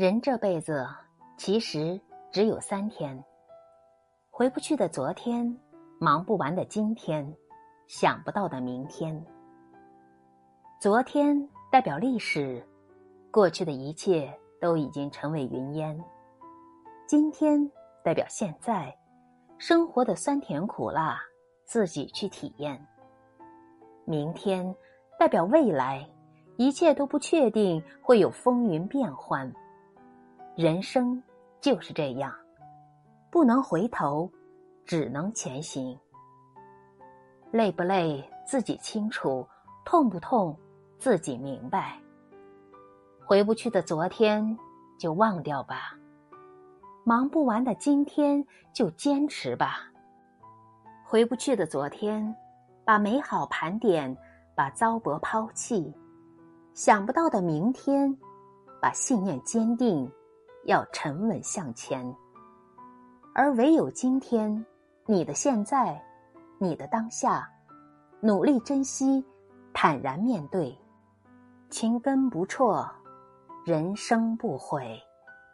人这辈子其实只有三天：回不去的昨天，忙不完的今天，想不到的明天。昨天代表历史，过去的一切都已经成为云烟；今天代表现在，生活的酸甜苦辣自己去体验；明天代表未来，一切都不确定，会有风云变幻。人生就是这样，不能回头，只能前行。累不累自己清楚，痛不痛自己明白。回不去的昨天就忘掉吧，忙不完的今天就坚持吧。回不去的昨天，把美好盘点，把糟粕抛弃；想不到的明天，把信念坚定。要沉稳向前，而唯有今天，你的现在，你的当下，努力珍惜，坦然面对，情根不辍，人生不悔。